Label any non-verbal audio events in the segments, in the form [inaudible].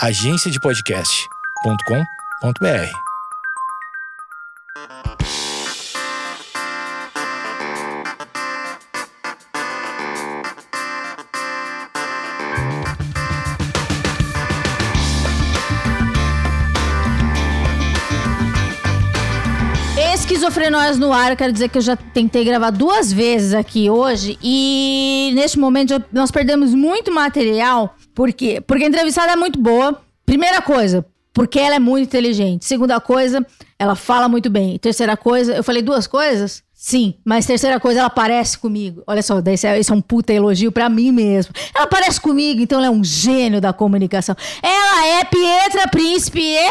agenciadepodcast.com.br. Esquizofrenóias no ar, eu quero dizer que eu já tentei gravar duas vezes aqui hoje e neste momento já- nós perdemos muito material. Por quê? Porque a entrevistada é muito boa. Primeira coisa, porque ela é muito inteligente. Segunda coisa, ela fala muito bem. Terceira coisa, eu falei duas coisas? Sim, mas terceira coisa, ela parece comigo. Olha só, esse é, esse é um puta elogio pra mim mesmo. Ela parece comigo, então ela é um gênio da comunicação. Ela é Pietra Príncipe. É!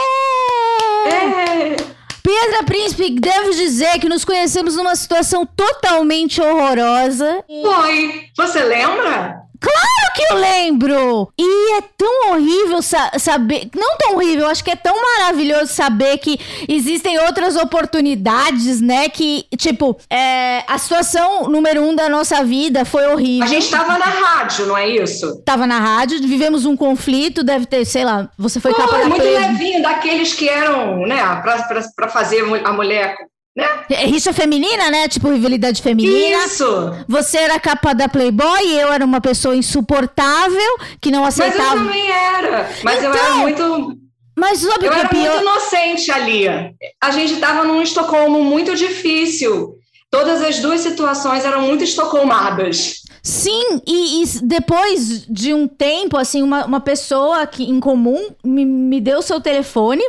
Pietra Príncipe, devo dizer que nos conhecemos numa situação totalmente horrorosa. Foi. Você lembra? Claro que eu lembro! E é tão horrível sa- saber. Não tão horrível, acho que é tão maravilhoso saber que existem outras oportunidades, né? Que, tipo, é, a situação número um da nossa vida foi horrível. A gente estava na rádio, não é isso? Tava na rádio, vivemos um conflito, deve ter, sei lá, você foi capa Foi da muito levinho, daqueles que eram, né, pra, pra, pra fazer a mulher, né? É Rixa feminina, né? Tipo, rivalidade feminina. Isso! Você era capa da Playboy e eu era uma pessoa insuportável que não Mas eu aceitava. também era. Mas eu Então, era muito. Mas sabe o Eu é era muito inocente ali. A gente estava num Estocolmo muito difícil. Todas as duas situações eram muito estocolmadas. Sim, e, e depois de um tempo, assim, uma, uma pessoa que, em comum me, me deu seu telefone.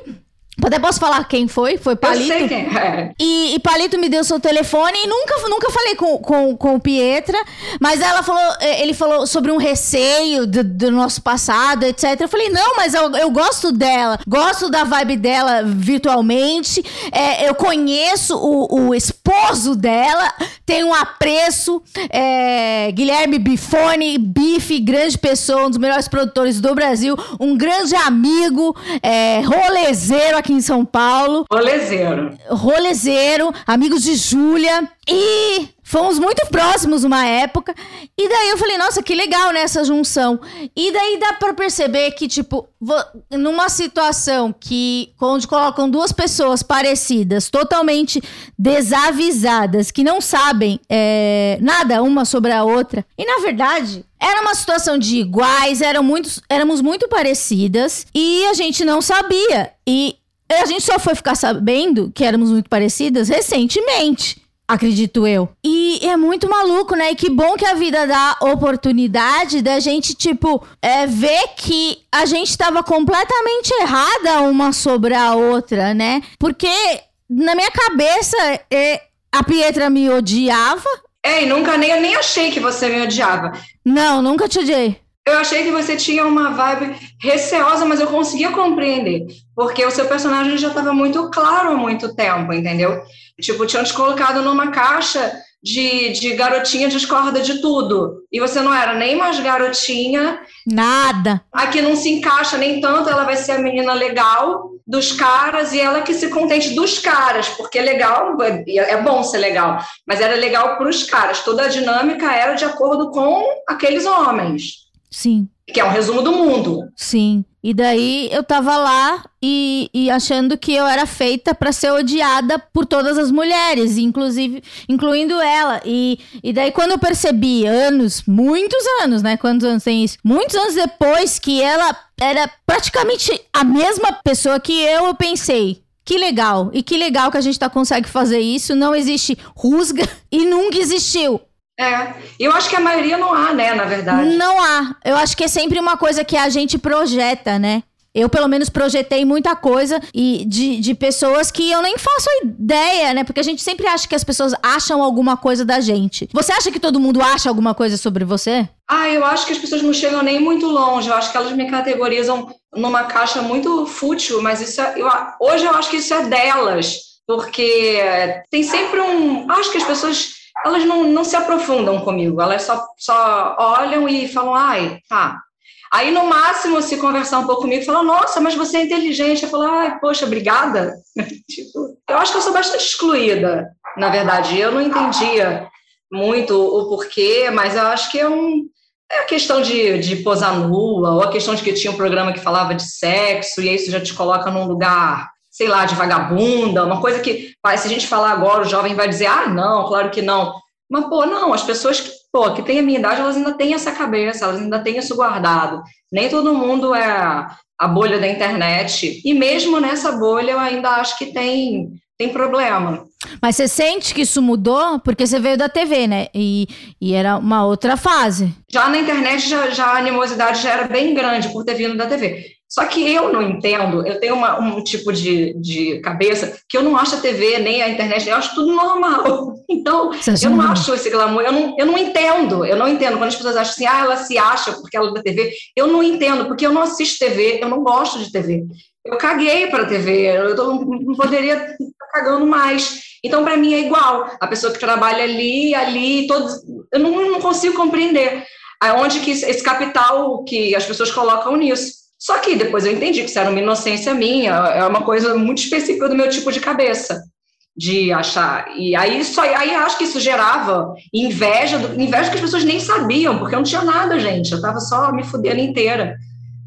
Até posso falar quem foi? Foi Eu Palito. sei quem é. E, e Palito me deu seu telefone e nunca, nunca falei com, com, com o Pietra, mas ela falou, eh, ele falou sobre um receio do, do nosso passado, etc. Eu falei, não, mas eu, eu gosto dela, gosto da vibe dela virtualmente, é, eu conheço o, o esposo dela, tenho um apreço, é, Guilherme Bifone, Bife, grande pessoa, um dos melhores produtores do Brasil, um grande amigo, é, rolezeiro aqui em São Paulo Rolezeiro. rolezeiro, amigos de Júlia. E fomos muito próximos uma época. E daí eu falei, nossa, que legal nessa junção. E daí dá pra perceber que, tipo, numa situação que onde colocam duas pessoas parecidas, totalmente desavisadas, que não sabem é, nada uma sobre a outra. E na verdade. Era uma situação de iguais, eram muitos, éramos muito parecidas e a gente não sabia. E a gente só foi ficar sabendo que éramos muito parecidas recentemente. Acredito eu. E é muito maluco, né? E que bom que a vida dá oportunidade da gente, tipo, é, ver que a gente tava completamente errada uma sobre a outra, né? Porque na minha cabeça, é, a Pietra me odiava. Ei, nunca nem, eu nem achei que você me odiava. Não, nunca te odiei. Eu achei que você tinha uma vibe receosa, mas eu conseguia compreender. Porque o seu personagem já estava muito claro há muito tempo, entendeu? Tipo, tinham te colocado numa caixa de, de garotinha discorda de tudo. E você não era nem mais garotinha. Nada. Aqui não se encaixa nem tanto, ela vai ser a menina legal dos caras e ela que se contente dos caras, porque legal, é, é bom ser legal, mas era legal para os caras. Toda a dinâmica era de acordo com aqueles homens Sim. que é um resumo do mundo. Sim. E daí eu tava lá e, e achando que eu era feita pra ser odiada por todas as mulheres, inclusive incluindo ela. E, e daí quando eu percebi, anos, muitos anos, né? Quantos anos tem isso? Muitos anos depois que ela era praticamente a mesma pessoa que eu, eu pensei. Que legal. E que legal que a gente tá, consegue fazer isso. Não existe rusga [laughs] e nunca existiu. É, eu acho que a maioria não há, né, na verdade. Não há. Eu acho que é sempre uma coisa que a gente projeta, né? Eu, pelo menos, projetei muita coisa e de, de pessoas que eu nem faço ideia, né? Porque a gente sempre acha que as pessoas acham alguma coisa da gente. Você acha que todo mundo acha alguma coisa sobre você? Ah, eu acho que as pessoas não chegam nem muito longe. Eu acho que elas me categorizam numa caixa muito fútil, mas isso é, eu, hoje eu acho que isso é delas, porque tem sempre um. Acho que as pessoas elas não, não se aprofundam comigo, elas só, só olham e falam, ai, tá. Aí, no máximo, se conversar um pouco comigo, falam, nossa, mas você é inteligente. Eu falo, ai, poxa, obrigada. [laughs] tipo, eu acho que eu sou bastante excluída, na verdade. Eu não entendia muito o porquê, mas eu acho que é um. É a questão de, de posar nua, ou a questão de que tinha um programa que falava de sexo, e aí isso já te coloca num lugar, sei lá, de vagabunda, uma coisa que, se a gente falar agora, o jovem vai dizer, ah, não, claro que não. Mas, pô, não, as pessoas que, pô, que têm a minha idade, elas ainda têm essa cabeça, elas ainda têm isso guardado. Nem todo mundo é a bolha da internet. E mesmo nessa bolha, eu ainda acho que tem, tem problema. Mas você sente que isso mudou? Porque você veio da TV, né? E, e era uma outra fase. Já na internet, já, já a animosidade já era bem grande por ter vindo da TV. Só que eu não entendo, eu tenho uma, um tipo de, de cabeça que eu não acho a TV nem a internet, eu acho tudo normal. [laughs] Então, eu não acho esse glamour, eu não, eu não entendo, eu não entendo. Quando as pessoas acham assim, ah, ela se acha porque ela é da TV, eu não entendo, porque eu não assisto TV, eu não gosto de TV. Eu caguei para a TV, eu não poderia estar cagando mais. Então, para mim, é igual. A pessoa que trabalha ali, ali, todos, eu não, não consigo compreender aonde que esse capital que as pessoas colocam nisso. Só que depois eu entendi que isso era uma inocência minha, é uma coisa muito específica do meu tipo de cabeça, de achar. E aí, só, aí acho que isso gerava inveja, inveja que as pessoas nem sabiam, porque eu não tinha nada, gente, eu estava só me fudendo inteira.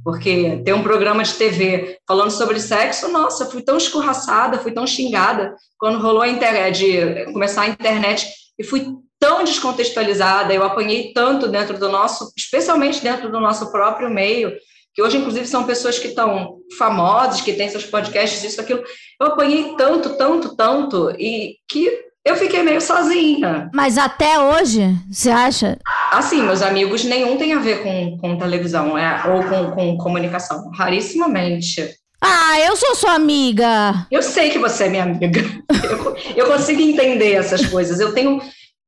Porque ter um programa de TV falando sobre sexo, nossa, fui tão escorraçada, fui tão xingada quando rolou a internet, de começar a internet, e fui tão descontextualizada, eu apanhei tanto dentro do nosso, especialmente dentro do nosso próprio meio, que hoje, inclusive, são pessoas que estão famosas, que têm seus podcasts, isso, aquilo. Eu apanhei tanto, tanto, tanto, e que eu fiquei meio sozinha. Mas até hoje, você acha? Assim, meus amigos, nenhum tem a ver com, com televisão é, ou com, com comunicação. Rarissimamente. Ah, eu sou sua amiga. Eu sei que você é minha amiga. [laughs] Eu, eu consigo entender essas coisas. Eu tenho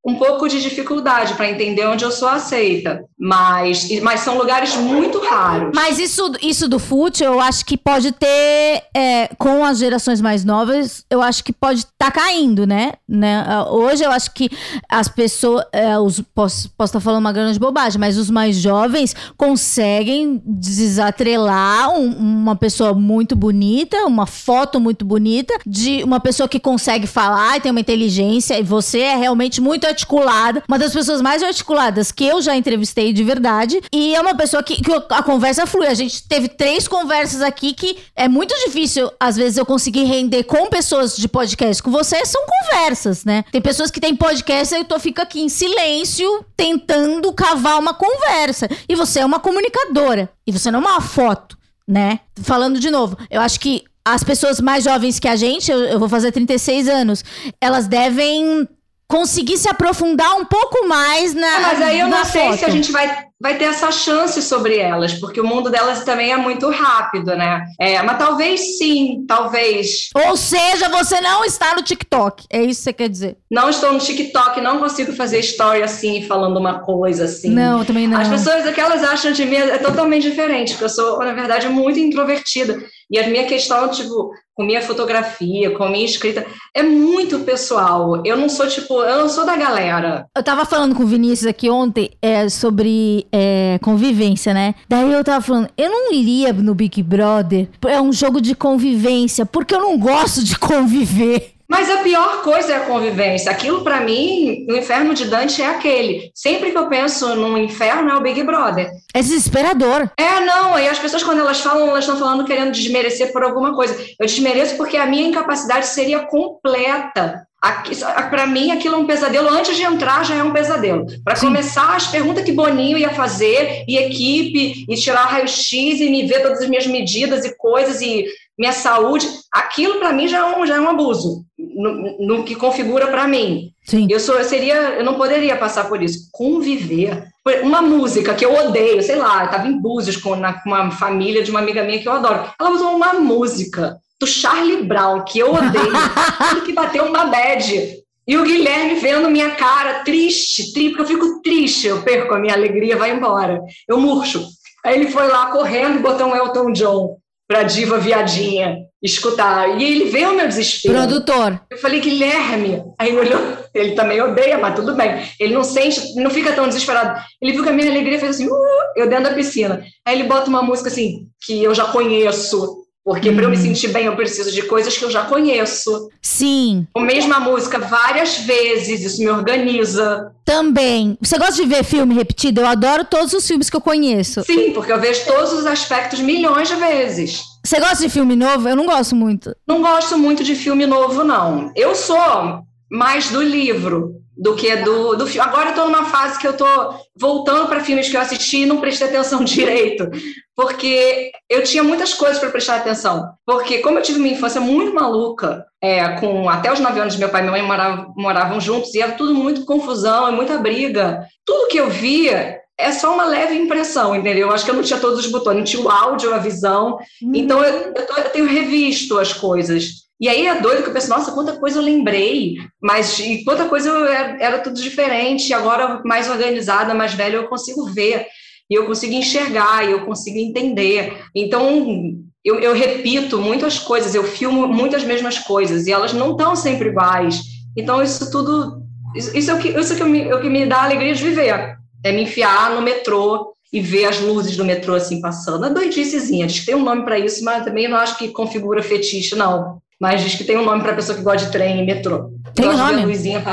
um pouco de dificuldade para entender onde eu sou aceita, mas, mas são lugares muito raros. Mas isso, isso do fute, eu acho que pode ter, é, com as gerações mais novas, eu acho que pode estar tá caindo, né? né? Hoje eu acho que as pessoas, é, os, posso, posso estar tá falando uma grande bobagem, mas os mais jovens conseguem desatrelar um, uma pessoa muito bonita, uma foto muito bonita, de uma pessoa que consegue falar e tem uma inteligência, e você é realmente muito articulada, uma das pessoas mais articuladas que eu já entrevistei de verdade. E é uma pessoa que, que a conversa flui. A gente teve três conversas aqui que é muito difícil, às vezes, eu conseguir render com pessoas de podcast. Com você são conversas, né? Tem pessoas que têm podcast e eu fico aqui em silêncio tentando cavar uma conversa. E você é uma comunicadora. E você não é uma foto, né? Falando de novo, eu acho que as pessoas mais jovens que a gente, eu, eu vou fazer 36 anos, elas devem conseguir se aprofundar um pouco mais na. É, mas aí eu não sei foto. se a gente vai vai ter essa chance sobre elas, porque o mundo delas também é muito rápido, né? É, mas talvez sim, talvez. Ou seja, você não está no TikTok, é isso que você quer dizer? Não estou no TikTok, não consigo fazer story assim, falando uma coisa assim. Não, também não. As pessoas, o que elas acham de mim é totalmente diferente, porque eu sou, na verdade, muito introvertida. E a minha questão, tipo, com minha fotografia, com minha escrita, é muito pessoal. Eu não sou, tipo, eu não sou da galera. Eu tava falando com o Vinícius aqui ontem é, sobre é, convivência, né? Daí eu tava falando, eu não iria no Big Brother. É um jogo de convivência, porque eu não gosto de conviver. Mas a pior coisa é a convivência. Aquilo, para mim, o inferno de Dante é aquele. Sempre que eu penso num inferno, é o Big Brother. É desesperador. É, não. E as pessoas, quando elas falam, elas estão falando querendo desmerecer por alguma coisa. Eu desmereço porque a minha incapacidade seria completa. Para mim, aquilo é um pesadelo. Antes de entrar, já é um pesadelo. Para começar, as perguntas que Boninho ia fazer, e equipe, e tirar raio-x, e me ver todas as minhas medidas e coisas, e minha saúde, aquilo para mim já é um, já é um abuso, no, no que configura para mim. Sim. Eu, sou, eu seria, eu não poderia passar por isso. Conviver. Uma música que eu odeio, sei lá, eu estava em Búzios com, na, com uma família de uma amiga minha que eu adoro. Ela usou uma música do Charlie Brown, que eu odeio, [laughs] que bateu uma bad. E o Guilherme vendo minha cara triste, triste, porque eu fico triste, eu perco a minha alegria, vai embora. Eu murcho. Aí ele foi lá correndo e botou um Elton John para diva viadinha escutar. E ele vê o meu desespero. Produtor. Eu falei, Guilherme. Aí ele olhou, [laughs] ele também odeia, mas tudo bem. Ele não sente, não fica tão desesperado. Ele viu que a minha alegria fez assim, uh, eu dentro da piscina. Aí ele bota uma música assim, que eu já conheço, Porque para eu me sentir bem, eu preciso de coisas que eu já conheço. Sim. A mesma música várias vezes, isso me organiza. Também. Você gosta de ver filme repetido? Eu adoro todos os filmes que eu conheço. Sim, porque eu vejo todos os aspectos milhões de vezes. Você gosta de filme novo? Eu não gosto muito. Não gosto muito de filme novo, não. Eu sou mais do livro do que do, do filme. Agora eu estou numa fase que eu estou voltando para filmes que eu assisti e não prestei atenção [laughs] direito, porque eu tinha muitas coisas para prestar atenção. Porque como eu tive uma infância muito maluca, é, com até os nove anos meu pai e minha mãe moravam, moravam juntos e era tudo muito confusão e muita briga. Tudo que eu via é só uma leve impressão, entendeu? Eu acho que eu não tinha todos os botões, não tinha o áudio, a visão. Uhum. Então eu, eu, tô, eu tenho revisto as coisas. E aí é doido que eu penso, nossa, quanta coisa eu lembrei, mas e quanta coisa eu era, era tudo diferente, agora mais organizada, mais velha, eu consigo ver, e eu consigo enxergar, e eu consigo entender. Então, eu, eu repito muitas coisas, eu filmo muitas mesmas coisas, e elas não estão sempre iguais. Então, isso tudo, isso, isso é, o que, isso é, que me, é o que me dá alegria de viver, é me enfiar no metrô, e ver as luzes do metrô assim passando. É doidicezinha, diz que tem um nome para isso, mas também não acho que configura fetiche, não mas diz que tem um nome para pessoa que gosta de trem e metrô. Tem um nome? A luzinha,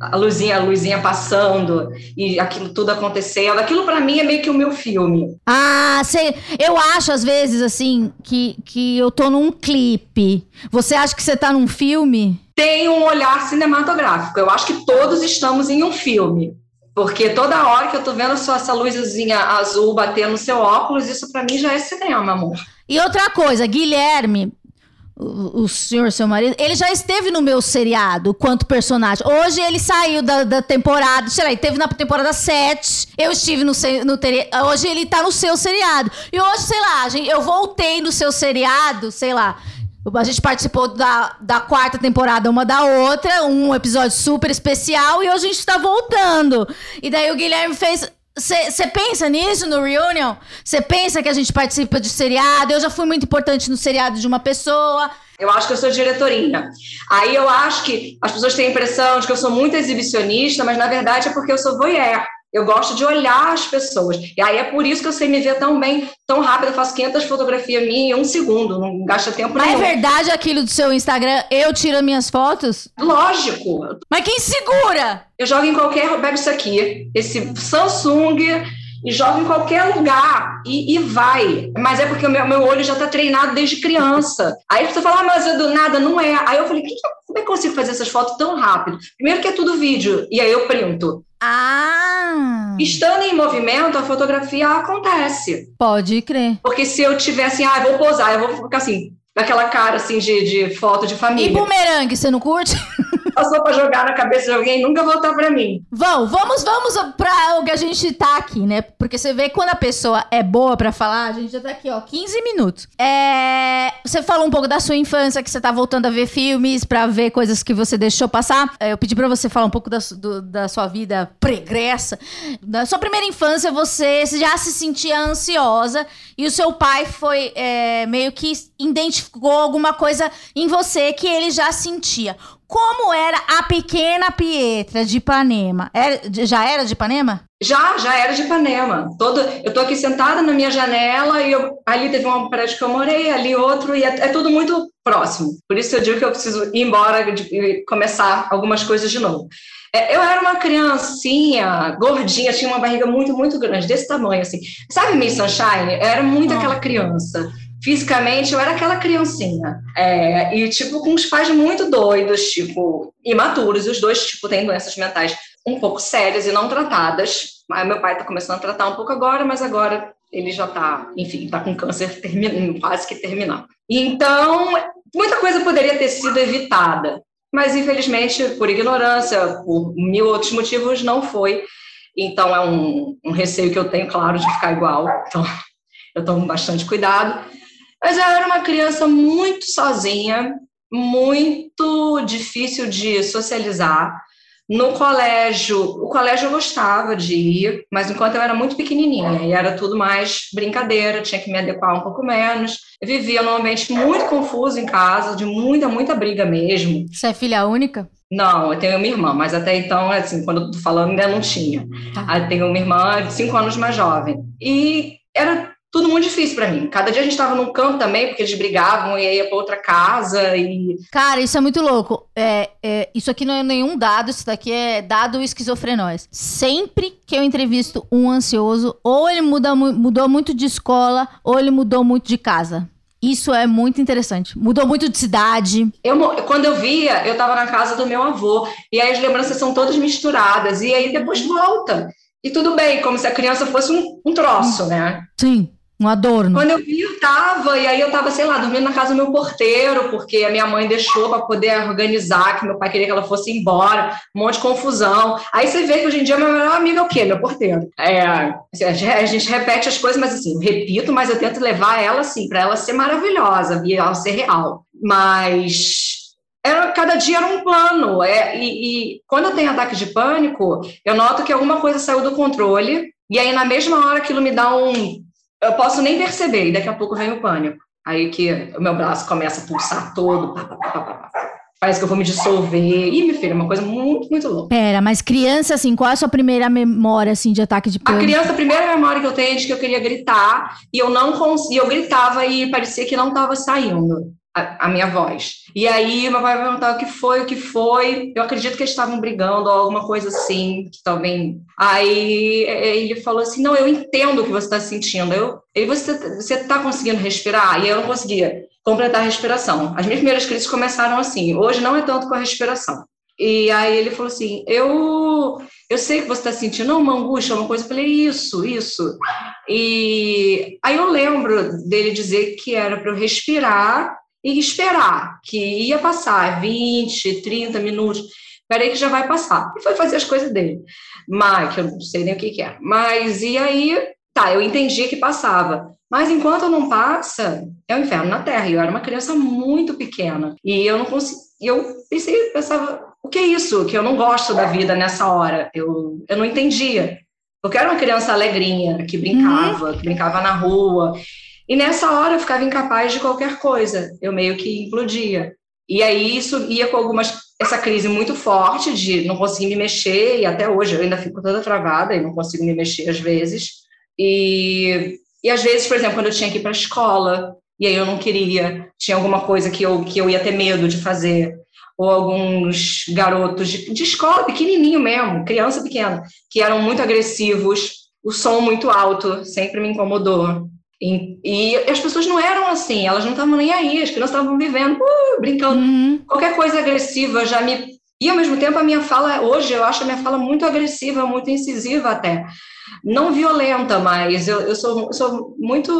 a luzinha, a luzinha passando e aquilo tudo acontecendo. Aquilo para mim é meio que o meu filme. Ah, sei. Eu acho às vezes assim que, que eu tô num clipe. Você acha que você tá num filme? Tem um olhar cinematográfico. Eu acho que todos estamos em um filme. Porque toda hora que eu tô vendo só essa luzinha azul batendo no seu óculos, isso para mim já é cinema, amor. E outra coisa, Guilherme, o, senhor, seu marido, ele já esteve no meu seriado quanto personagem. Hoje ele saiu da, da temporada, sei lá, ele teve na temporada 7. Eu estive no, no hoje ele tá no seu seriado. E hoje, sei lá, gente, eu voltei no seu seriado, sei lá. A gente participou da, da quarta temporada uma da outra, um episódio super especial, e hoje a gente tá voltando. E daí o Guilherme fez você pensa nisso no Reunion? Você pensa que a gente participa de seriado? Eu já fui muito importante no seriado de uma pessoa. Eu acho que eu sou diretorinha. Aí eu acho que as pessoas têm a impressão de que eu sou muito exibicionista, mas na verdade é porque eu sou voyeur. Eu gosto de olhar as pessoas. E aí é por isso que eu sei me ver tão bem, tão rápido. Eu faço 500 fotografias minhas em um segundo, não gasta tempo Mas nenhum. Mas é verdade aquilo do seu Instagram, eu tiro minhas fotos? Lógico. Mas quem segura? Eu jogo em qualquer... Pego isso aqui, esse Samsung e jogo em qualquer lugar e, e vai. Mas é porque o meu, meu olho já está treinado desde criança. Aí você fala, ah, mas é do nada, não é. Aí eu falei, que eu, como é que eu consigo fazer essas fotos tão rápido? Primeiro que é tudo vídeo, e aí eu printo. Ah! Estando em movimento, a fotografia acontece. Pode crer. Porque se eu tivesse, ah, vou posar, eu vou ficar assim, daquela cara assim de, de foto de família. E bumerangue, você não curte? [laughs] Passou para jogar na cabeça de alguém nunca voltar para mim. Vão, vamos, vamos para o que a gente tá aqui, né? Porque você vê quando a pessoa é boa para falar, a gente já tá aqui, ó, 15 minutos. É... Você falou um pouco da sua infância, que você tá voltando a ver filmes, para ver coisas que você deixou passar. É, eu pedi para você falar um pouco da, do, da sua vida pregressa. Da sua primeira infância, você já se sentia ansiosa e o seu pai foi é, meio que identificou alguma coisa em você que ele já sentia. Como era a pequena Pietra de Ipanema? Era, já era de Ipanema? Já, já era de Ipanema. Todo, eu tô aqui sentada na minha janela e eu, ali teve uma prédio que eu morei, ali outro, e é, é, tudo muito próximo. Por isso eu digo que eu preciso ir embora e começar algumas coisas de novo. É, eu era uma criancinha, gordinha, tinha uma barriga muito, muito grande, desse tamanho, assim. Sabe Miss Sunshine? Eu era muito oh. aquela criança fisicamente eu era aquela criancinha. É, e, tipo, com os pais muito doidos, tipo, imaturos, os dois, tipo, têm doenças mentais um pouco sérias e não tratadas. Meu pai tá começando a tratar um pouco agora, mas agora ele já tá, enfim, tá com câncer termin... quase que terminal. Então, muita coisa poderia ter sido evitada, mas infelizmente, por ignorância, por mil outros motivos, não foi. Então, é um, um receio que eu tenho, claro, de ficar igual. Então, eu tomo bastante cuidado. Mas eu era uma criança muito sozinha, muito difícil de socializar. No colégio, o colégio eu gostava de ir, mas enquanto eu era muito pequenininha e era tudo mais brincadeira, tinha que me adequar um pouco menos. Eu vivia num ambiente muito confuso em casa, de muita, muita briga mesmo. Você é filha única? Não, eu tenho uma irmã, mas até então, assim, quando eu tô falando, ainda não tinha. Tá. Eu tenho uma irmã de cinco anos mais jovem. E era tudo muito difícil para mim. Cada dia a gente estava num canto também, porque eles brigavam e ia para outra casa e Cara, isso é muito louco. É, é, isso aqui não é nenhum dado, isso daqui é dado esquizofrenóis. Sempre que eu entrevisto um ansioso, ou ele muda, mudou muito de escola, ou ele mudou muito de casa. Isso é muito interessante. Mudou muito de cidade. Eu, quando eu via, eu estava na casa do meu avô. E aí as lembranças são todas misturadas. E aí depois volta. E tudo bem, como se a criança fosse um, um troço, né? Sim. Um adorno. Quando eu vi, eu tava, e aí eu tava, sei lá, dormindo na casa do meu porteiro, porque a minha mãe deixou para poder organizar, que meu pai queria que ela fosse embora, um monte de confusão. Aí você vê que hoje em dia meu melhor amigo é o quê? Meu porteiro. É, a gente repete as coisas, mas assim, eu repito, mas eu tento levar ela assim, para ela ser maravilhosa, e ela ser real. Mas era, cada dia era um plano. É, e, e, quando eu tenho ataque de pânico, eu noto que alguma coisa saiu do controle, e aí na mesma hora aquilo me dá um eu posso nem perceber, e daqui a pouco vem o pânico. Aí que o meu braço começa a pulsar todo, pá, pá, pá, parece que eu vou me dissolver. Ih, minha filha, é uma coisa muito, muito louca. Pera, mas criança, assim, qual é a sua primeira memória, assim, de ataque de pânico? A criança, a primeira memória que eu tenho é de que eu queria gritar, e eu não conseguia, eu gritava e parecia que não estava saindo a, a, minha voz. E aí meu pai vai perguntar o que foi, o que foi. Eu acredito que eles estavam brigando ou alguma coisa assim, que também. Aí é, ele falou assim: não, eu entendo o que você está sentindo. Eu, ele, você está conseguindo respirar? E eu não conseguia completar a respiração. As minhas primeiras crises começaram assim. Hoje não é tanto com a respiração. E aí ele falou assim: eu, eu sei que você está sentindo uma angústia, uma coisa. Eu falei: isso, isso. E aí eu lembro dele dizer que era para eu respirar e esperar que ia passar 20, 30 minutos. Peraí que já vai passar. E foi fazer as coisas dele. Mas, que eu não sei nem o que, que é. Mas, e aí, tá, eu entendi que passava. Mas enquanto não passa, é o um inferno na Terra. Eu era uma criança muito pequena. E eu não consegui. Eu pensei, pensava, o que é isso? Que eu não gosto da vida nessa hora. Eu, eu não entendia. Porque eu era uma criança alegrinha, que brincava, uhum. que brincava na rua. E nessa hora eu ficava incapaz de qualquer coisa, eu meio que implodia. E aí isso ia com algumas essa crise muito forte de não conseguir me mexer e até hoje eu ainda fico toda travada e não consigo me mexer às vezes. E e às vezes, por exemplo, quando eu tinha que ir para a escola e aí eu não queria, tinha alguma coisa que eu que eu ia ter medo de fazer ou alguns garotos de, de escola pequenininho mesmo, criança pequena, que eram muito agressivos, o som muito alto sempre me incomodou. E, e, as pessoas não eram assim, elas não estavam nem aí, as crianças estavam vivendo, uh, brincando. Uhum. Qualquer coisa agressiva já me. E ao mesmo tempo a minha fala, hoje eu acho a minha fala muito agressiva, muito incisiva até não violenta, mas eu, eu, sou, sou muito.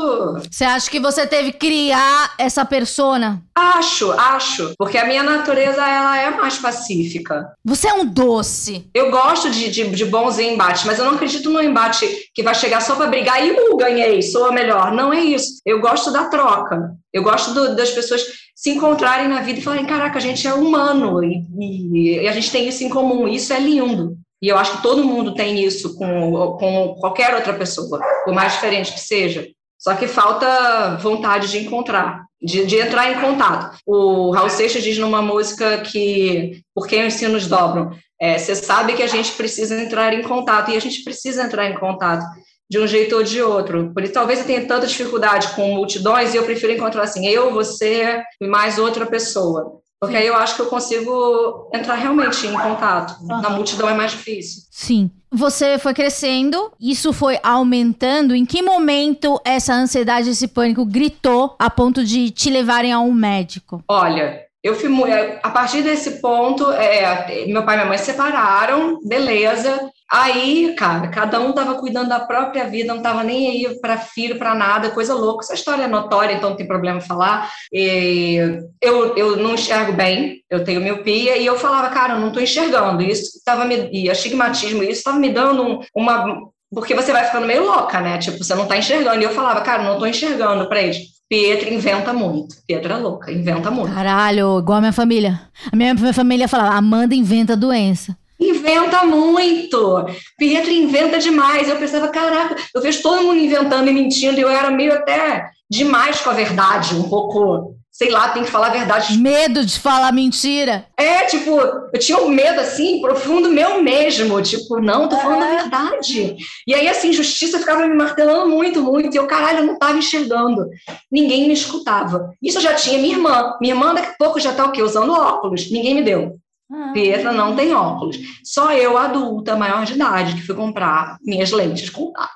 Você acha que você teve que criar essa persona? Acho, acho. Porque a minha natureza ela é mais pacífica. Você é um doce. Eu gosto de, de, de bons embates, mas eu não acredito no embate que vai chegar só para brigar e uh, ganhei, sou a melhor. Não é isso. Eu gosto da troca. Eu gosto do, das pessoas se encontrarem na vida e falarem: caraca, a gente é humano e, e, e a gente tem isso em comum. Isso é lindo. E eu acho que todo mundo tem isso com, com qualquer outra pessoa, por mais diferente que seja. Só que falta vontade de encontrar, de, de entrar em contato. O Raul Seixas diz numa música que, por quem os sinos dobram, é, você sabe que a gente precisa entrar em contato, e a gente precisa entrar em contato de um jeito ou de outro. Por isso, talvez eu tenha tanta dificuldade com multidões e eu prefiro encontrar assim, eu, você e mais outra pessoa. Porque aí eu acho que eu consigo entrar realmente em contato. Na multidão é mais difícil. Sim. Você foi crescendo, isso foi aumentando. Em que momento essa ansiedade, esse pânico gritou a ponto de te levarem a um médico? Olha, eu fui é, a partir desse ponto, é, meu pai e minha mãe se separaram, beleza. Aí, cara, cada um tava cuidando da própria vida, não tava nem aí para filho, para nada, coisa louca. Essa história é notória, então não tem problema falar. E eu, eu não enxergo bem, eu tenho miopia, e eu falava, cara, eu não tô enxergando. Isso estava me. E astigmatismo, isso estava me dando um, uma. Porque você vai ficando meio louca, né? Tipo, você não tá enxergando. E eu falava, cara, não tô enxergando para eles. Pietro inventa muito. Pietro é louca, inventa muito. Caralho, igual a minha família. A minha, minha família falava, Amanda inventa doença. Inventa muito. Pietro inventa demais. Eu pensava, caraca, eu vejo todo mundo inventando e mentindo, e eu era meio até demais com a verdade, um pouco sei lá, tem que falar a verdade. Medo de falar mentira. É, tipo, eu tinha um medo, assim, profundo meu mesmo. Tipo, não, tô falando a verdade. E aí, assim, justiça ficava me martelando muito, muito. E eu, caralho, eu não tava enxergando. Ninguém me escutava. Isso eu já tinha minha irmã. Minha irmã, daqui a pouco, já tá o quê? Usando óculos. Ninguém me deu. Ah. Pietra não tem óculos. Só eu, adulta, maior de idade, que fui comprar minhas lentes de contato.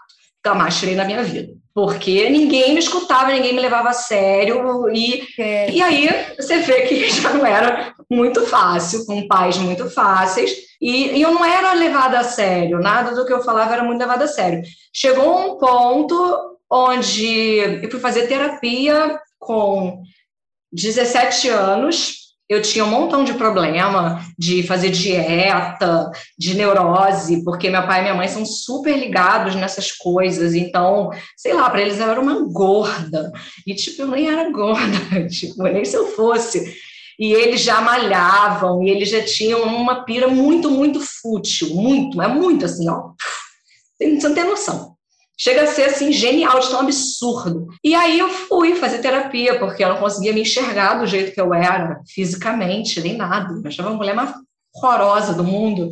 Nunca mais tirei na minha vida. Porque ninguém me escutava, ninguém me levava a sério. E, e aí você vê que [laughs] já não era muito fácil, com pais muito fáceis. E, e eu não era levada a sério, nada do que eu falava era muito levado a sério. Chegou um ponto onde eu fui fazer terapia com 17 anos eu tinha um montão de problema de fazer dieta, de neurose, porque meu pai e minha mãe são super ligados nessas coisas. Então, sei lá, para eles eu era uma gorda. E, tipo, eu nem era gorda, [laughs] tipo, nem se eu fosse. E eles já malhavam, e eles já tinham uma pira muito, muito fútil, muito, é muito assim, ó. Você não tem noção. Chega a ser assim genial, de tão absurdo. E aí eu fui fazer terapia, porque eu não conseguia me enxergar do jeito que eu era, fisicamente, nem nada. Eu achava a mulher mais horrorosa do mundo.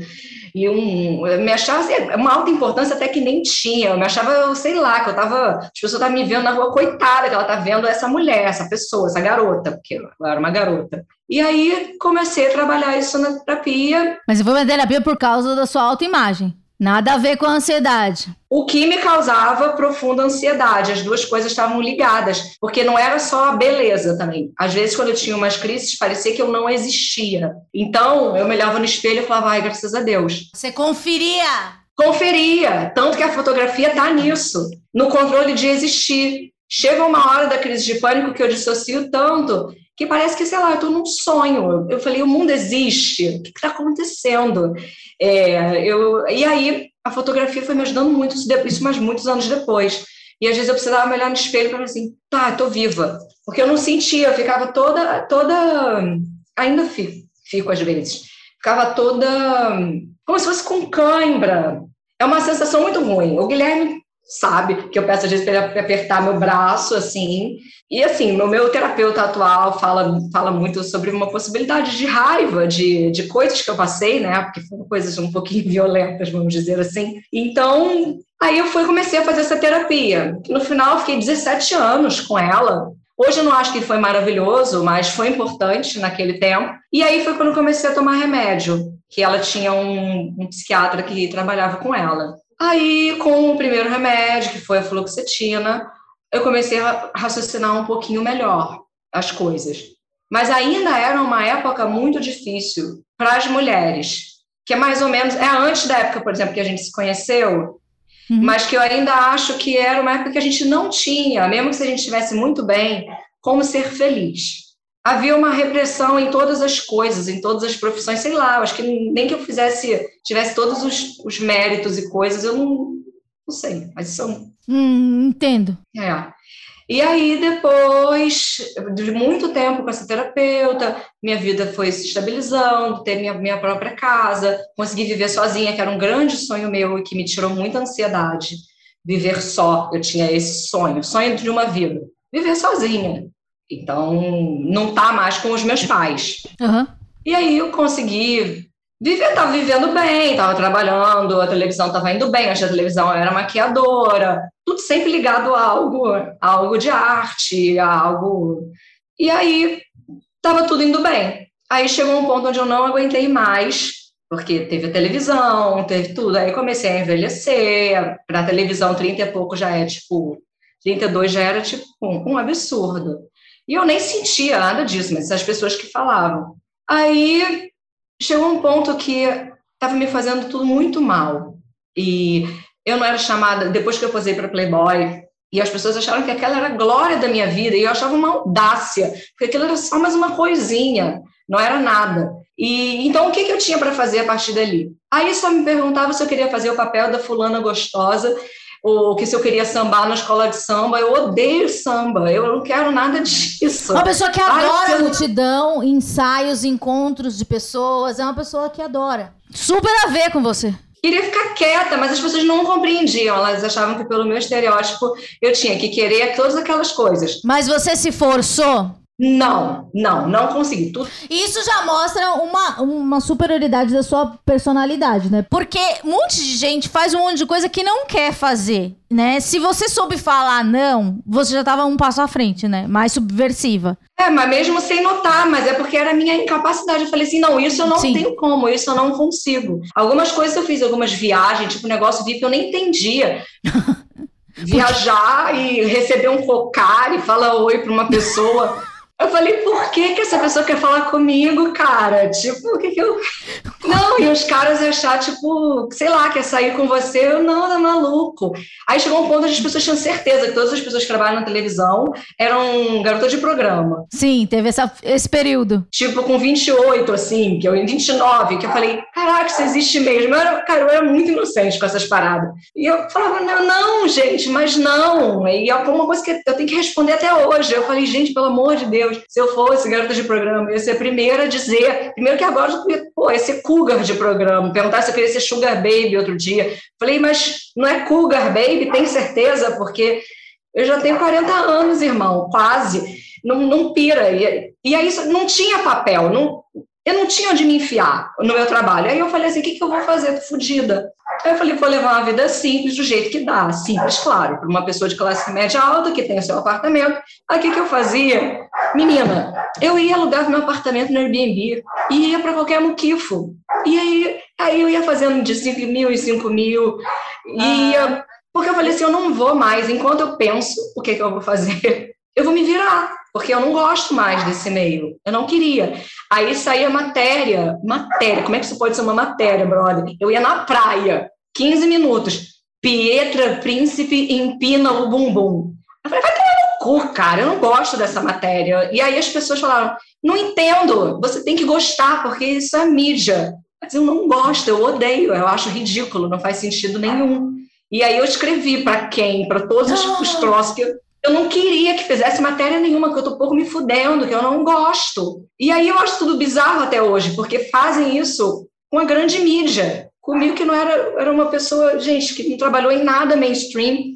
E um, eu me achava assim, uma alta importância até que nem tinha. Eu me achava, sei lá, que eu tava. As pessoas estavam me vendo na rua, coitada, que ela tá vendo essa mulher, essa pessoa, essa garota, porque eu era uma garota. E aí comecei a trabalhar isso na terapia. Mas foi fazer terapia por causa da sua autoimagem. Nada a ver com a ansiedade. O que me causava profunda ansiedade, as duas coisas estavam ligadas, porque não era só a beleza também. Às vezes, quando eu tinha umas crises, parecia que eu não existia. Então, eu me olhava no espelho e falava, ai, graças a Deus. Você conferia? Conferia, tanto que a fotografia está nisso, no controle de existir. Chega uma hora da crise de pânico que eu dissocio tanto que parece que, sei lá, eu estou num sonho. Eu falei, o mundo existe, o que está acontecendo? É, eu, e aí, a fotografia foi me ajudando muito, isso mais muitos anos depois. E às vezes eu precisava olhar no espelho para assim, tá, estou viva. Porque eu não sentia, eu ficava toda, toda, ainda fico, fico às vezes, ficava toda, como se fosse com cãibra. É uma sensação muito ruim. O Guilherme sabe? Que eu peço às vezes para ele apertar meu braço assim. E assim no meu terapeuta atual fala fala muito sobre uma possibilidade de raiva de, de coisas que eu passei né? Porque foram coisas um pouquinho [laughs] violentas vamos dizer assim. Então aí eu fui comecei a fazer essa terapia. No final eu fiquei 17 anos com ela. Hoje eu não acho que foi maravilhoso, mas foi importante naquele tempo. E aí foi quando comecei a tomar remédio, que ela tinha um, um psiquiatra que trabalhava com ela. Aí, com o primeiro remédio, que foi a fluoxetina, eu comecei a raciocinar um pouquinho melhor as coisas. Mas ainda era uma época muito difícil para as mulheres, que é mais ou menos, é antes da época, por exemplo, que a gente se conheceu, uhum. mas que eu ainda acho que era uma época que a gente não tinha, mesmo que se a gente estivesse muito bem, como ser feliz havia uma repressão em todas as coisas, em todas as profissões, sei lá, acho que nem que eu fizesse, tivesse todos os, os méritos e coisas, eu não, não sei, mas são... Hum, entendo. É. E aí, depois de muito tempo com essa terapeuta, minha vida foi se estabilizando, ter minha, minha própria casa, consegui viver sozinha, que era um grande sonho meu e que me tirou muita ansiedade. Viver só, eu tinha esse sonho, sonho de uma vida. Viver sozinha, então, não tá mais com os meus pais. Uhum. E aí eu consegui viver, estava vivendo bem, estava trabalhando, a televisão estava indo bem, a televisão era maquiadora, tudo sempre ligado a algo, a algo de arte, a algo. E aí estava tudo indo bem. Aí chegou um ponto onde eu não aguentei mais, porque teve a televisão, teve tudo. Aí comecei a envelhecer. Para televisão, 30 e pouco já é tipo. 32 já era tipo um, um absurdo. E eu nem sentia nada disso, mas as pessoas que falavam. Aí chegou um ponto que estava me fazendo tudo muito mal. E eu não era chamada, depois que eu posei para Playboy, e as pessoas acharam que aquela era a glória da minha vida, e eu achava uma audácia, porque aquilo era só mais uma coisinha, não era nada. E então o que, que eu tinha para fazer a partir dali? Aí só me perguntava se eu queria fazer o papel da fulana gostosa ou que se eu queria sambar na escola de samba, eu odeio samba, eu não quero nada disso. Uma pessoa que adora Ai, multidão, ensaios, encontros de pessoas, é uma pessoa que adora. Super a ver com você. Queria ficar quieta, mas as pessoas não compreendiam. Elas achavam que, pelo meu estereótipo, eu tinha que querer todas aquelas coisas. Mas você se forçou? Não, não, não consegui. Tudo... Isso já mostra uma, uma superioridade da sua personalidade, né? Porque um monte de gente faz um monte de coisa que não quer fazer, né? Se você soube falar não, você já tava um passo à frente, né? Mais subversiva. É, mas mesmo sem notar, mas é porque era a minha incapacidade. Eu falei assim, não, isso eu não Sim. tenho como, isso eu não consigo. Algumas coisas eu fiz, algumas viagens, tipo negócio VIP, eu nem entendia. [laughs] Viajar e receber um cocar e falar oi para uma pessoa. Eu falei, por que, que essa pessoa quer falar comigo, cara? Tipo, o que que eu. [laughs] Não, e os caras achar, tipo, sei lá, quer sair com você, eu não, tá maluco. Aí chegou um ponto onde as pessoas tinham certeza que todas as pessoas que trabalham na televisão eram garotas de programa. Sim, teve essa, esse período. Tipo, com 28, assim, que eu em 29, que eu falei, caraca, isso existe mesmo. Eu era, cara, eu era muito inocente com essas paradas. E eu falava, não, não, gente, mas não. E é uma coisa que eu tenho que responder até hoje. Eu falei, gente, pelo amor de Deus Deus, se eu fosse garota de programa, eu ia ser a primeira a dizer, primeiro que agora pô, ia ser cougar de programa, perguntar se eu queria ser sugar baby outro dia. Falei, mas não é cougar baby, tem certeza? Porque eu já tenho 40 anos, irmão, quase. Não, não pira. E, e aí não tinha papel, não, eu não tinha onde me enfiar no meu trabalho. Aí eu falei assim: o que, que eu vou fazer? Tô fodida. Aí eu falei: vou levar uma vida simples, do jeito que dá. Simples, claro, para uma pessoa de classe média alta que tem o seu apartamento. Aí o que, que eu fazia? Menina, eu ia alugar meu apartamento no Airbnb e ia para qualquer muquifo. E aí, aí eu ia fazendo de 5 mil em 5 mil. Ia, porque eu falei assim: eu não vou mais. Enquanto eu penso o que, que eu vou fazer, [laughs] eu vou me virar porque eu não gosto mais desse meio. Eu não queria. Aí saía matéria, matéria. Como é que isso pode ser uma matéria, brother? Eu ia na praia, 15 minutos. Pietra Príncipe empina o bumbum. Eu falei, vai tomar no cu, cara, eu não gosto dessa matéria. E aí as pessoas falaram, não entendo, você tem que gostar, porque isso é mídia. Mas eu não gosto, eu odeio, eu acho ridículo, não faz sentido nenhum. E aí eu escrevi para quem? Para todos os, os troços que eu, eu não queria que fizesse matéria nenhuma, que eu tô pouco me fudendo, que eu não gosto. E aí eu acho tudo bizarro até hoje, porque fazem isso com a grande mídia. Comigo que não era, era uma pessoa, gente, que não trabalhou em nada mainstream.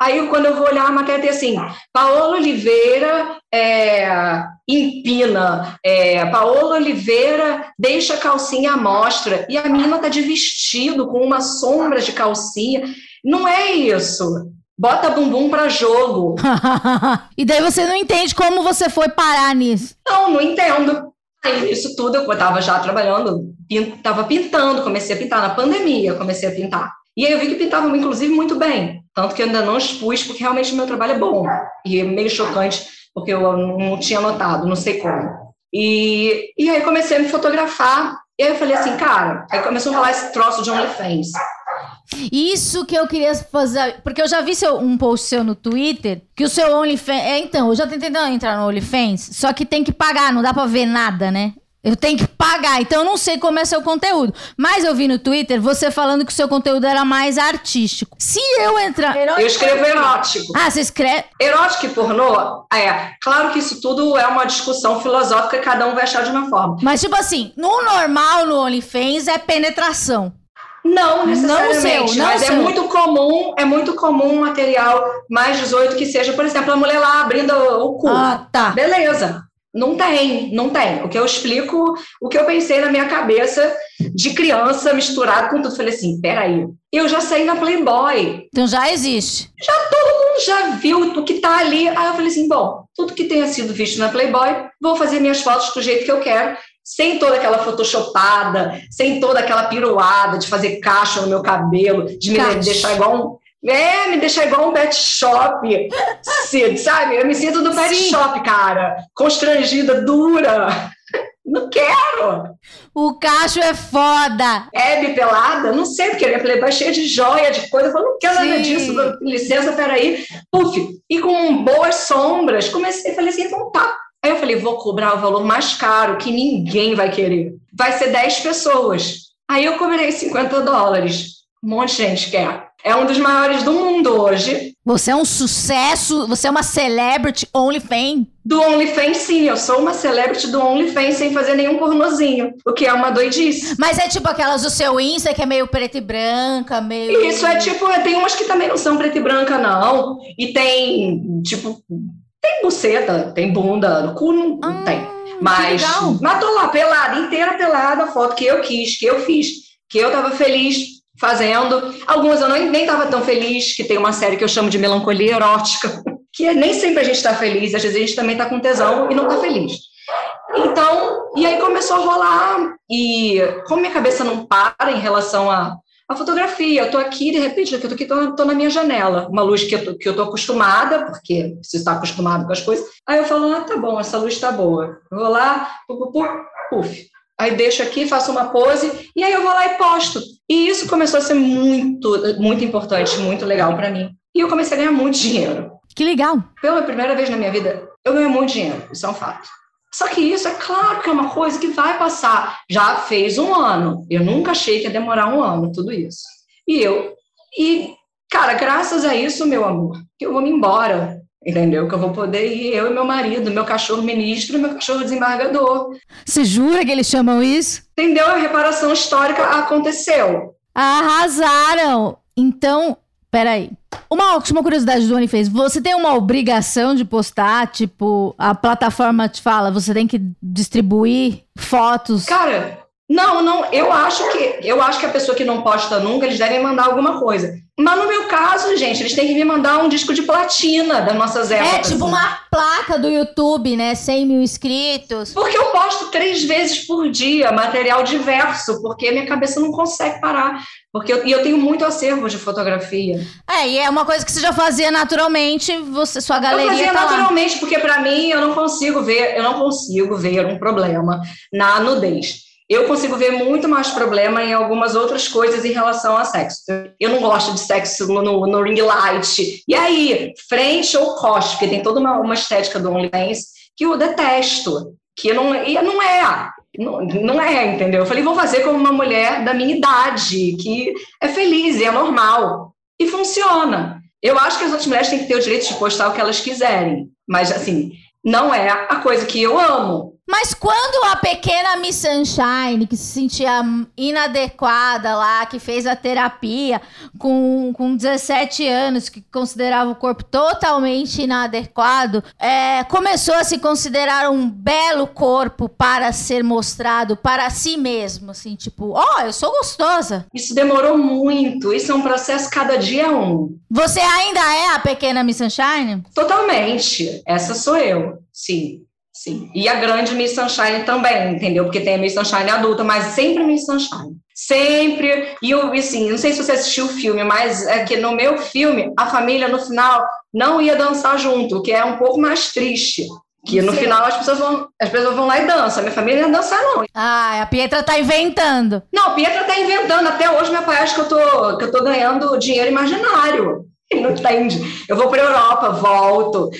Aí quando eu vou olhar a matéria tem assim, Paola Oliveira é, empina, é, Paola Oliveira deixa a calcinha à mostra, e a menina tá de vestido, com uma sombra de calcinha. Não é isso. Bota bumbum para jogo. [laughs] e daí você não entende como você foi parar nisso. Não, não entendo. Aí, isso tudo eu estava já trabalhando, estava pintando, comecei a pintar na pandemia, comecei a pintar. E aí eu vi que pintava, inclusive, muito bem. Tanto que eu ainda não expus, porque realmente o meu trabalho é bom. E é meio chocante, porque eu não tinha notado, não sei como. E, e aí comecei a me fotografar. E aí eu falei assim, cara, aí começou a rolar esse troço de OnlyFans. Isso que eu queria fazer. Porque eu já vi seu, um post seu no Twitter que o seu OnlyFans. É, então, eu já tentei entrar no OnlyFans, só que tem que pagar, não dá pra ver nada, né? Eu tenho que pagar, então eu não sei como é seu conteúdo. Mas eu vi no Twitter você falando que o seu conteúdo era mais artístico. Se eu entrar. Eu escrevo erótico. Ah, você escreve. Erótico e pornô? É. Claro que isso tudo é uma discussão filosófica e cada um vai achar de uma forma. Mas, tipo assim, no normal, no OnlyFans, é penetração. Não necessariamente, não seu, não mas é seu. é muito comum, é muito comum um material mais 18 que seja, por exemplo, a mulher lá abrindo o cu. Ah, tá. Beleza. Não tem, não tem. O que eu explico, o que eu pensei na minha cabeça de criança misturado com tudo. Falei assim, peraí, eu já saí na Playboy. Então já existe. Já todo mundo já viu o que tá ali. Aí eu falei assim, bom, tudo que tenha sido visto na Playboy, vou fazer minhas fotos do jeito que eu quero sem toda aquela photoshopada, sem toda aquela piruada de fazer caixa no meu cabelo, de me caixa. deixar igual um. É, me deixar igual um pet shop, sabe? Eu me sinto do pet Sim. shop, cara. Constrangida, dura. Não quero. O cacho é foda. Hebe pelada? Não sei, porque ele é cheia de joia, de coisa. Eu falei, não quero Sim. nada disso. Licença, peraí. Puf. E com boas sombras, comecei, falei assim, então tá Aí eu falei, vou cobrar o valor mais caro que ninguém vai querer. Vai ser 10 pessoas. Aí eu cobrei 50 dólares. Um monte de gente quer. É um dos maiores do mundo hoje. Você é um sucesso, você é uma celebrity OnlyFans. Do OnlyFans, sim, eu sou uma celebrity do OnlyFans sem fazer nenhum pornozinho, o que é uma doidice. Mas é tipo aquelas do seu Insta que é meio preta e branca, meio. Isso é tipo, tem umas que também não são preta e branca, não. E tem, tipo, Tem buceta, tem bunda, no cu não, não Ah, tem. Mas, tô lá, pelada, inteira pelada, foto que eu quis, que eu fiz, que eu tava feliz fazendo. Algumas eu nem, nem tava tão feliz, que tem uma série que eu chamo de melancolia erótica, [laughs] que é, nem sempre a gente tá feliz, às vezes a gente também tá com tesão e não tá feliz. Então, e aí começou a rolar, e como minha cabeça não para em relação a, a fotografia, eu tô aqui, de repente, eu tô na minha janela, uma luz que eu, tô acostumada, porque preciso estar acostumado com as coisas, aí eu falo, ah, tá bom, essa luz tá boa, eu vou lá, pu, pu, pu, puf, aí deixo aqui, faço uma pose, e aí eu vou lá e posto. E isso começou a ser muito, muito importante, muito legal para mim. E eu comecei a ganhar muito dinheiro. Que legal. Pela primeira vez na minha vida, eu ganhei muito dinheiro, isso é um fato. Só que isso é claro que é uma coisa que vai passar. Já fez um ano. Eu nunca achei que ia demorar um ano, tudo isso. E eu. E, cara, graças a isso, meu amor, que eu vou me embora. Entendeu? Que eu vou poder ir, eu e meu marido, meu cachorro ministro e meu cachorro desembargador. Você jura que eles chamam isso? Entendeu? A reparação histórica aconteceu. Arrasaram! Então, peraí. Uma última curiosidade do Oni fez. Você tem uma obrigação de postar, tipo, a plataforma te fala, você tem que distribuir fotos. Cara, não, não, eu acho que eu acho que a pessoa que não posta nunca, eles devem mandar alguma coisa. Mas no meu caso, gente, eles têm que me mandar um disco de platina das nossas épocas. É tipo uma placa do YouTube, né? 100 mil inscritos. Porque eu posto três vezes por dia material diverso, porque minha cabeça não consegue parar. Porque eu, e eu tenho muito acervo de fotografia. É, e é uma coisa que você já fazia naturalmente, você, sua Eu galeria fazia tá lá. naturalmente, porque para mim eu não consigo ver, eu não consigo ver um problema na nudez. Eu consigo ver muito mais problema em algumas outras coisas em relação a sexo. Eu não gosto de sexo no, no, no ring light. E aí, frente ou costa, porque tem toda uma, uma estética do OnlyFans que eu detesto. Que não, e não é. Não, não é, entendeu? Eu falei, vou fazer como uma mulher da minha idade, que é feliz e é normal. E funciona. Eu acho que as outras mulheres têm que ter o direito de postar o que elas quiserem. Mas, assim, não é a coisa que eu amo. Mas quando a pequena Miss Sunshine, que se sentia inadequada lá, que fez a terapia com, com 17 anos, que considerava o corpo totalmente inadequado, é, começou a se considerar um belo corpo para ser mostrado para si mesmo, assim, tipo, ó, eu sou gostosa. Isso demorou muito. Isso é um processo cada dia um. Você ainda é a pequena Miss Sunshine? Totalmente. Essa sou eu. Sim. Sim. E a grande Miss Sunshine também, entendeu? Porque tem a Miss Sunshine adulta, mas sempre Miss Sunshine. Sempre. E eu, assim, não sei se você assistiu o filme, mas é que no meu filme, a família no final não ia dançar junto, o que é um pouco mais triste. Que no Sim. final as pessoas, vão, as pessoas vão lá e dançam. A minha família não ia dançar, não. Ah, a Pietra tá inventando. Não, a Pietra tá inventando. Até hoje, meu pai acha que eu tô, que eu tô ganhando dinheiro imaginário. Ele [laughs] não entende. Eu vou para Europa, volto.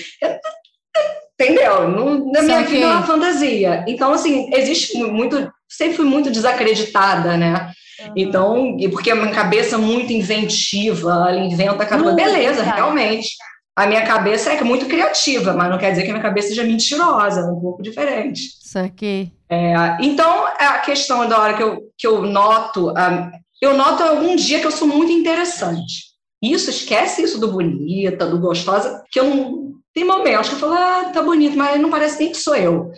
Entendeu? Não, na minha vida é uma fantasia. Então, assim, existe muito. Sempre fui muito desacreditada, né? Então, e porque a minha cabeça é muito inventiva, ela inventa cada coisa. Beleza, cara. realmente. A minha cabeça é muito criativa, mas não quer dizer que a minha cabeça seja mentirosa, é um pouco diferente. Isso aqui. É, então, a questão da hora que eu, que eu noto, eu noto algum dia que eu sou muito interessante. Isso, esquece isso do bonita, do gostosa, que eu não. Tem momentos que eu falo, ah, tá bonito, mas não parece nem que sou eu.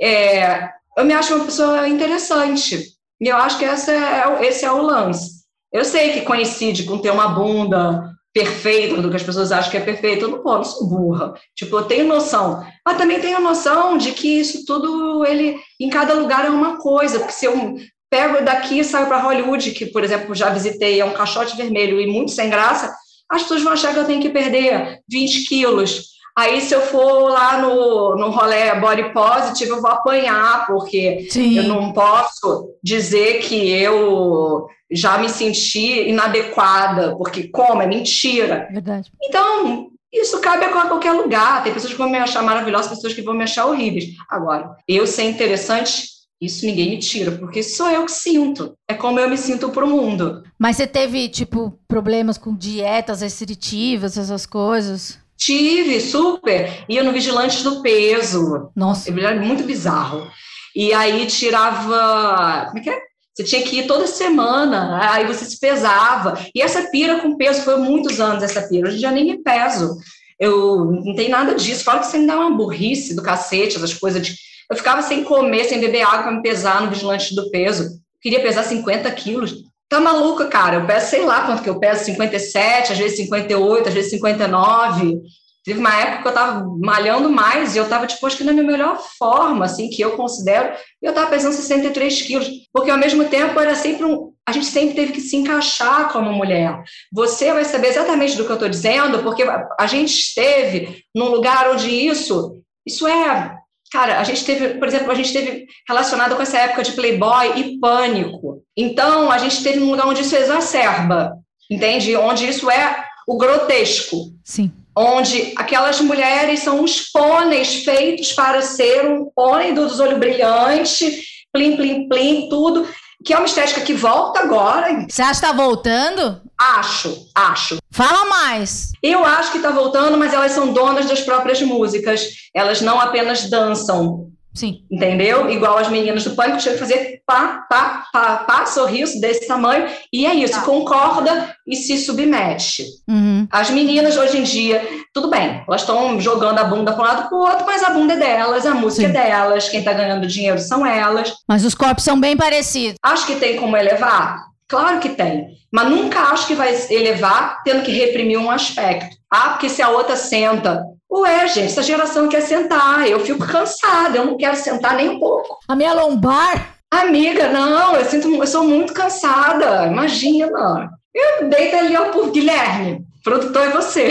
É, eu me acho uma pessoa interessante. E eu acho que essa é, o- esse é o lance. Eu sei que coincide com ter uma bunda perfeita, do que as pessoas acham que é perfeito. Eu não, não sou burra. Tipo, eu tenho noção. Mas também tenho noção de que isso tudo, ele, em cada lugar é uma coisa. Porque se eu pego daqui e saio para Hollywood, que, por exemplo, já visitei, é um caixote vermelho e muito sem graça, as pessoas vão achar que eu tenho que perder 20 quilos. Aí, se eu for lá no, no rolê body positive, eu vou apanhar, porque Sim. eu não posso dizer que eu já me senti inadequada, porque como? É mentira. Verdade. Então, isso cabe a qualquer lugar. Tem pessoas que vão me achar maravilhosa, pessoas que vão me achar horríveis. Agora, eu ser interessante, isso ninguém me tira, porque sou eu que sinto. É como eu me sinto pro mundo. Mas você teve, tipo, problemas com dietas restritivas, essas coisas? Tive, super. Ia no Vigilantes do Peso. Nossa. Era muito bizarro. E aí tirava. Como é que é? Você tinha que ir toda semana, aí você se pesava. E essa pira com peso foi muitos anos, essa pira. Hoje em dia nem me peso. eu não tem nada disso. Fala que você me dá uma burrice do cacete, essas coisas de. Eu ficava sem comer, sem beber água para me pesar no vigilante do peso. Queria pesar 50 quilos. Tá maluca, cara? Eu peço, sei lá quanto que eu peso, 57, às vezes 58, às vezes 59. Teve uma época que eu tava malhando mais e eu tava, tipo, acho que na minha melhor forma, assim, que eu considero, e eu tava pesando 63 quilos, porque ao mesmo tempo era sempre um. A gente sempre teve que se encaixar como mulher. Você vai saber exatamente do que eu estou dizendo, porque a gente esteve num lugar onde isso, isso é. Cara, a gente teve, por exemplo, a gente teve relacionado com essa época de Playboy e pânico. Então, a gente teve num lugar onde isso exacerba, entende? Onde isso é o grotesco. Sim onde aquelas mulheres são uns pôneis feitos para ser um pônei dos olhos brilhantes, plim, plim, plim, tudo, que é uma estética que volta agora. Você acha que está voltando? Acho, acho. Fala mais. Eu acho que está voltando, mas elas são donas das próprias músicas. Elas não apenas dançam, Sim. Entendeu? Igual as meninas do pânico tinham que fazer pá, pá, pá, pá, sorriso desse tamanho, e é isso, tá. concorda e se submete. Uhum. As meninas hoje em dia, tudo bem, elas estão jogando a bunda para um lado para o outro, mas a bunda é delas, a música Sim. é delas, quem está ganhando dinheiro são elas. Mas os corpos são bem parecidos. Acho que tem como elevar? Claro que tem, mas nunca acho que vai elevar tendo que reprimir um aspecto. Ah, porque se a outra senta Ué, gente, essa geração quer sentar, eu fico cansada, eu não quero sentar nem um pouco. A minha lombar? Amiga, não, eu sinto, eu sou muito cansada, imagina. Eu deito ali ó, por Guilherme, produtor é você.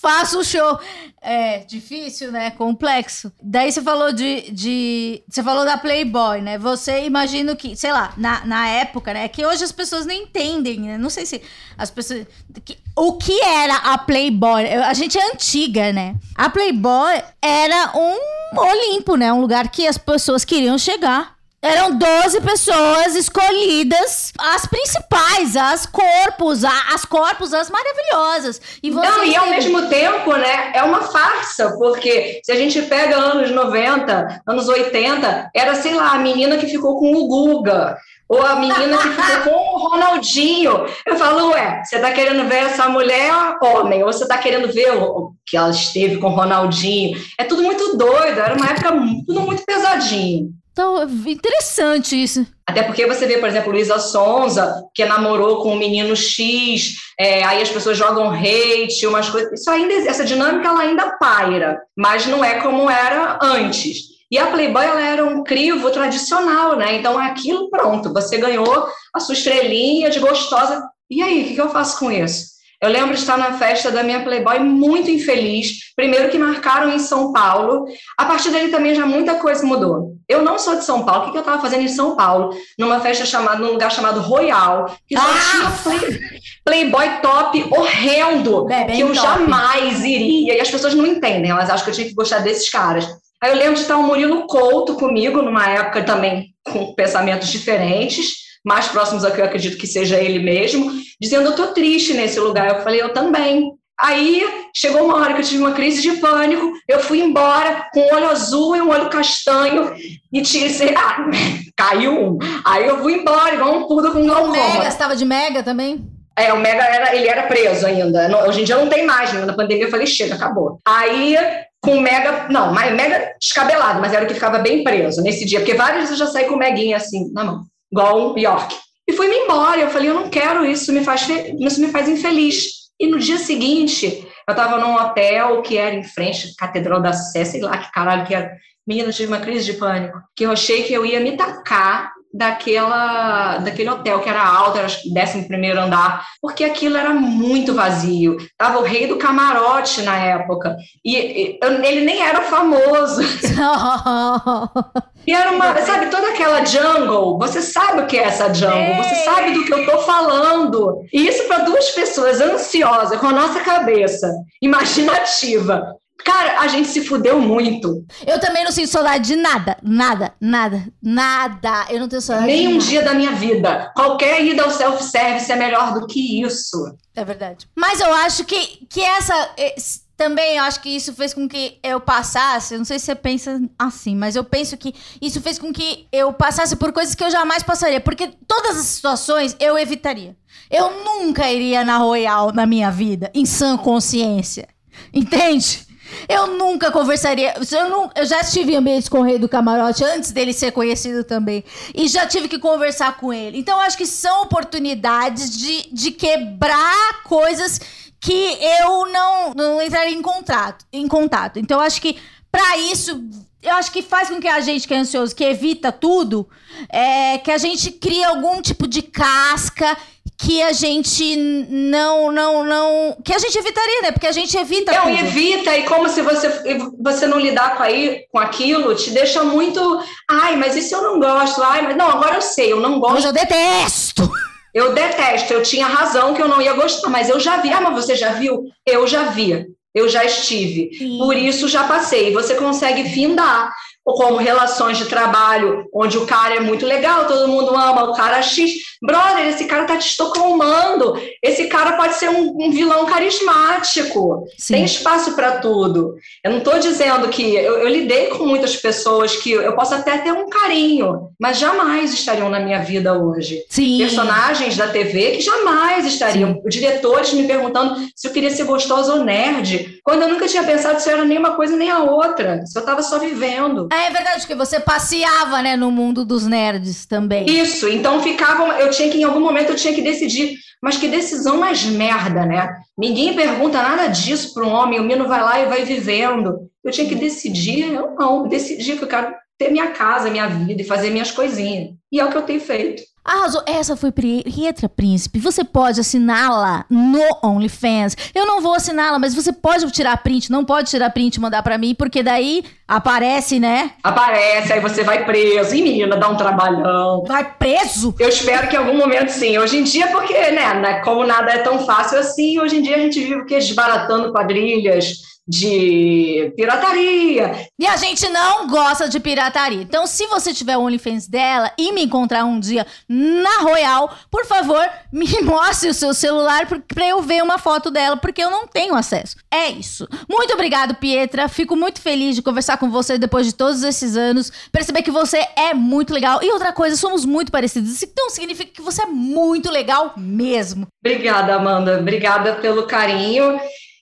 Faço o show. É difícil, né? Complexo. Daí você falou de, de. Você falou da Playboy, né? Você imagino que, sei lá, na, na época, né? Que hoje as pessoas não entendem, né? Não sei se as pessoas. Que, o que era a Playboy? A gente é antiga, né? A Playboy era um Olimpo, né? Um lugar que as pessoas queriam chegar. Eram 12 pessoas escolhidas, as principais, as corpos, as corpos, as maravilhosas. E Não, e ao mesmo tempo, né, é uma farsa, porque se a gente pega anos 90, anos 80, era, sei lá, a menina que ficou com o Guga, ou a menina que ficou com o Ronaldinho. Eu falo, ué, você tá querendo ver essa mulher homem, ou você tá querendo ver o que ela esteve com o Ronaldinho. É tudo muito doido, era uma época tudo muito pesadinho. Então, interessante isso. Até porque você vê, por exemplo, Luísa Sonza, que namorou com o menino X, é, aí as pessoas jogam hate, umas coisas. Isso ainda, essa dinâmica ela ainda paira, mas não é como era antes. E a Playboy ela era um crivo tradicional, né? Então aquilo pronto, você ganhou a sua estrelinha de gostosa. E aí, o que eu faço com isso? Eu lembro de estar na festa da minha Playboy muito infeliz. Primeiro que marcaram em São Paulo. A partir dali também já muita coisa mudou. Eu não sou de São Paulo. O que eu estava fazendo em São Paulo? Numa festa chamada, num lugar chamado Royal, que só ah! tinha play, Playboy top horrendo, Bem, que eu top. jamais iria. E as pessoas não entendem, elas acham que eu tinha que gostar desses caras. Aí eu lembro de estar o Murilo Couto comigo, numa época também com pensamentos diferentes mais próximos a que eu acredito que seja ele mesmo, dizendo: Eu estou triste nesse lugar. Eu falei: Eu também. Aí chegou uma hora que eu tive uma crise de pânico, eu fui embora com um olho azul e um olho castanho e tive, ah, [laughs] caiu um. Aí eu fui embora, igual um pudo com glaucoma. O Mega, estava de Mega também? É, o Mega era, ele era preso ainda. Hoje em dia não tem mais, né? na pandemia eu falei, chega, acabou. Aí com o Mega, não, Mega descabelado, mas era o que ficava bem preso nesse dia, porque várias vezes eu já saí com o Meguinha assim na mão igual o York. E fui-me embora. Eu falei, eu não quero isso, me faz, isso me faz infeliz. E no dia seguinte, eu estava num hotel que era em frente à Catedral da Sé, sei lá que caralho que era. Menina, tive uma crise de pânico, que eu achei que eu ia me tacar daquela, daquele hotel que era alto, era décimo primeiro andar, porque aquilo era muito vazio. Tava o rei do camarote na época e, e ele nem era famoso. [laughs] [laughs] e era uma, sabe, toda aquela jungle. Você sabe o que é essa jungle? Você sabe do que eu tô falando. E isso para duas pessoas ansiosas com a nossa cabeça imaginativa Cara, a gente se fudeu muito. Eu também não sinto saudade de nada. Nada, nada, nada. Eu não tenho saudade Nem um dia da minha vida. Qualquer ida ao self-service é melhor do que isso. É verdade. Mas eu acho que, que essa. também eu acho que isso fez com que eu passasse. Eu não sei se você pensa assim, mas eu penso que isso fez com que eu passasse por coisas que eu jamais passaria. Porque todas as situações eu evitaria. Eu nunca iria na Royal na minha vida, em sã consciência. Entende? Eu nunca conversaria. Eu, não, eu já estive em ambientes com o rei do camarote antes dele ser conhecido também. E já tive que conversar com ele. Então, acho que são oportunidades de, de quebrar coisas que eu não, não entraria em contato, em contato. Então, acho que para isso eu acho que faz com que a gente que é ansioso, que evita tudo, é, que a gente crie algum tipo de casca que a gente não, não, não. Que a gente evitaria, né? Porque a gente evita. Não, tudo. evita, e como se você, você não lidar com, aí, com aquilo, te deixa muito. Ai, mas isso eu não gosto. Ai, mas não, agora eu sei, eu não gosto. Mas eu detesto! Eu detesto, eu tinha razão que eu não ia gostar, mas eu já vi. Ah, mas você já viu? Eu já vi. Eu já estive. Sim. Por isso já passei. Você consegue findar como relações de trabalho, onde o cara é muito legal, todo mundo ama o cara X. Brother, esse cara tá te estocolmando. Esse cara pode ser um, um vilão carismático. Sim. Tem espaço para tudo. Eu não estou dizendo que. Eu, eu, lidei com muitas pessoas que eu posso até ter um carinho, mas jamais estariam na minha vida hoje. Sim. Personagens da TV que jamais estariam. Sim. Diretores me perguntando se eu queria ser gostosa ou nerd, quando eu nunca tinha pensado se era nem uma coisa nem a outra. Se eu estava só vivendo. É, é verdade, que você passeava, né, no mundo dos nerds também. Isso, então ficava, eu tinha que, em algum momento, eu tinha que decidir, mas que decisão mais merda, né? Ninguém pergunta nada disso para um homem, o menino vai lá e vai vivendo. Eu tinha que decidir, eu não, decidi que eu quero ter minha casa, minha vida e fazer minhas coisinhas. E é o que eu tenho feito. Arrasou. Essa foi Pietra Príncipe. Você pode assiná-la no OnlyFans. Eu não vou assiná-la, mas você pode tirar print. Não pode tirar print e mandar para mim, porque daí aparece, né? Aparece, aí você vai preso. E menina, dá um trabalhão. Vai preso? Eu espero que em algum momento sim. Hoje em dia, porque, né, né como nada é tão fácil assim, hoje em dia a gente vive o que? Desbaratando quadrilhas de pirataria. E a gente não gosta de pirataria. Então, se você tiver o OnlyFans dela e me encontrar um dia na Royal, por favor, me [laughs] mostre o seu celular para eu ver uma foto dela, porque eu não tenho acesso. É isso. Muito obrigado, Pietra. Fico muito feliz de conversar com você depois de todos esses anos. Perceber que você é muito legal. E outra coisa, somos muito parecidos. Então significa que você é muito legal mesmo. Obrigada, Amanda. Obrigada pelo carinho.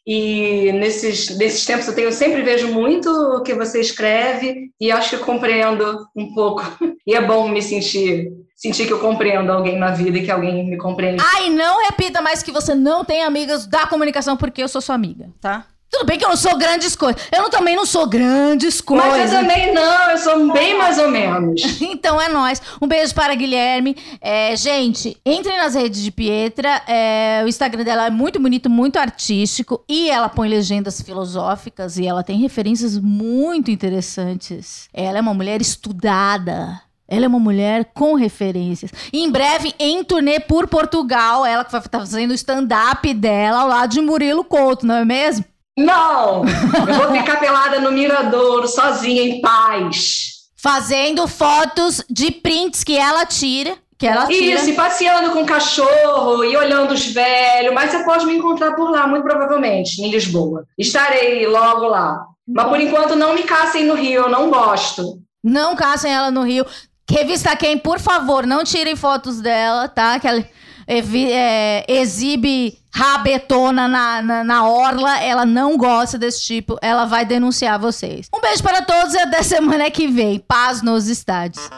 E nesses, nesses tempos eu tenho sempre vejo muito o que você escreve e acho que eu compreendo um pouco. [laughs] E é bom me sentir sentir que eu compreendo alguém na vida e que alguém me compreende. Ai, não repita mais que você não tem amigas da comunicação porque eu sou sua amiga, tá? Tudo bem que eu não sou grandes coisas. Eu não, também não sou grandes coisas. Mas eu também não, eu sou bem mais ou menos. [laughs] então é nós. Um beijo para Guilherme. É, gente, entrem nas redes de Pietra. É, o Instagram dela é muito bonito, muito artístico. E ela põe legendas filosóficas e ela tem referências muito interessantes. Ela é uma mulher estudada. Ela é uma mulher com referências. E em breve, em turnê por Portugal, ela que vai estar fazendo o stand-up dela ao lado de Murilo Couto, não é mesmo? Não! Eu vou ficar pelada no Miradouro, sozinha, em paz. Fazendo fotos de prints que ela tira. Que ela tira. Isso, e passeando com o cachorro e olhando os velhos. Mas você pode me encontrar por lá, muito provavelmente, em Lisboa. Estarei logo lá. Mas por enquanto não me caçem no Rio, eu não gosto. Não caçem ela no Rio. Revista Quem, por favor, não tirem fotos dela, tá? Que ela é, exibe rabetona na, na, na, orla, ela não gosta desse tipo, ela vai denunciar vocês. Um beijo para todos e até semana que vem. Paz nos estádios.